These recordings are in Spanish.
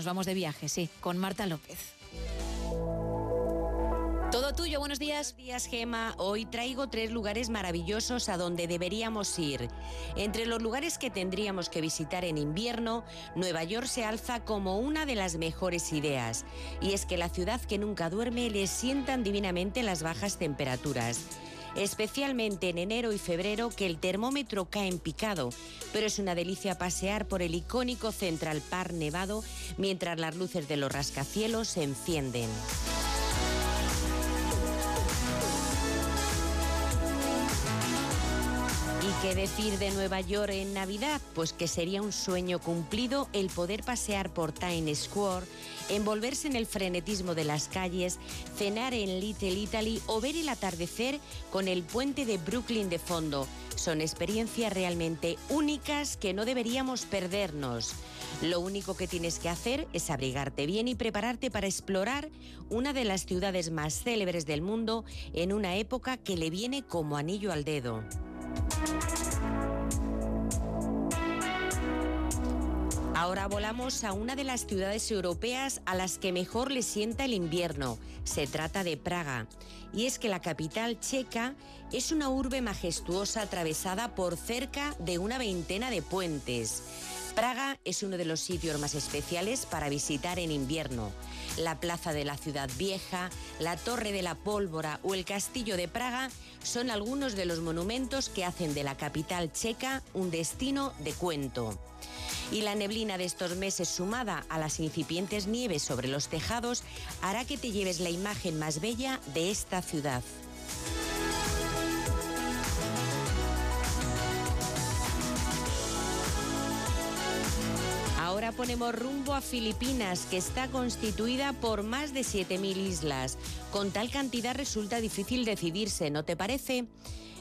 nos vamos de viaje, sí, con Marta López. Todo tuyo, buenos días. Buenos días, Gema. Hoy traigo tres lugares maravillosos a donde deberíamos ir. Entre los lugares que tendríamos que visitar en invierno, Nueva York se alza como una de las mejores ideas. Y es que la ciudad que nunca duerme le sientan divinamente las bajas temperaturas especialmente en enero y febrero que el termómetro cae en picado, pero es una delicia pasear por el icónico Central Park nevado mientras las luces de los rascacielos se encienden. Qué decir de Nueva York en Navidad? Pues que sería un sueño cumplido el poder pasear por Times Square, envolverse en el frenetismo de las calles, cenar en Little Italy o ver el atardecer con el puente de Brooklyn de fondo. Son experiencias realmente únicas que no deberíamos perdernos. Lo único que tienes que hacer es abrigarte bien y prepararte para explorar una de las ciudades más célebres del mundo en una época que le viene como anillo al dedo. Ahora volamos a una de las ciudades europeas a las que mejor le sienta el invierno. Se trata de Praga. Y es que la capital checa es una urbe majestuosa atravesada por cerca de una veintena de puentes. Praga es uno de los sitios más especiales para visitar en invierno. La plaza de la ciudad vieja, la torre de la pólvora o el castillo de Praga son algunos de los monumentos que hacen de la capital checa un destino de cuento. Y la neblina de estos meses sumada a las incipientes nieves sobre los tejados hará que te lleves la imagen más bella de esta ciudad. Ahora ponemos rumbo a Filipinas, que está constituida por más de 7.000 islas. Con tal cantidad resulta difícil decidirse, ¿no te parece?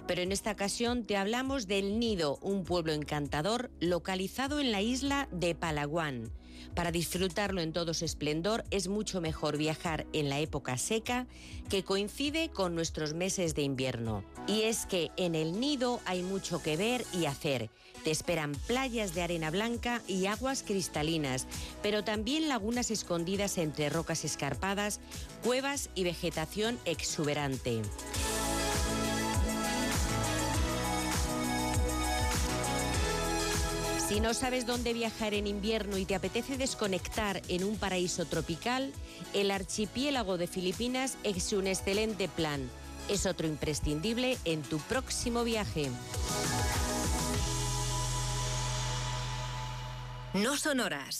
Pero en esta ocasión te hablamos del Nido, un pueblo encantador localizado en la isla de Palawan. Para disfrutarlo en todo su esplendor es mucho mejor viajar en la época seca que coincide con nuestros meses de invierno. Y es que en el nido hay mucho que ver y hacer. Te esperan playas de arena blanca y aguas cristalinas, pero también lagunas escondidas entre rocas escarpadas, cuevas y vegetación exuberante. Si no sabes dónde viajar en invierno y te apetece desconectar en un paraíso tropical, el archipiélago de Filipinas es un excelente plan. Es otro imprescindible en tu próximo viaje. No son horas.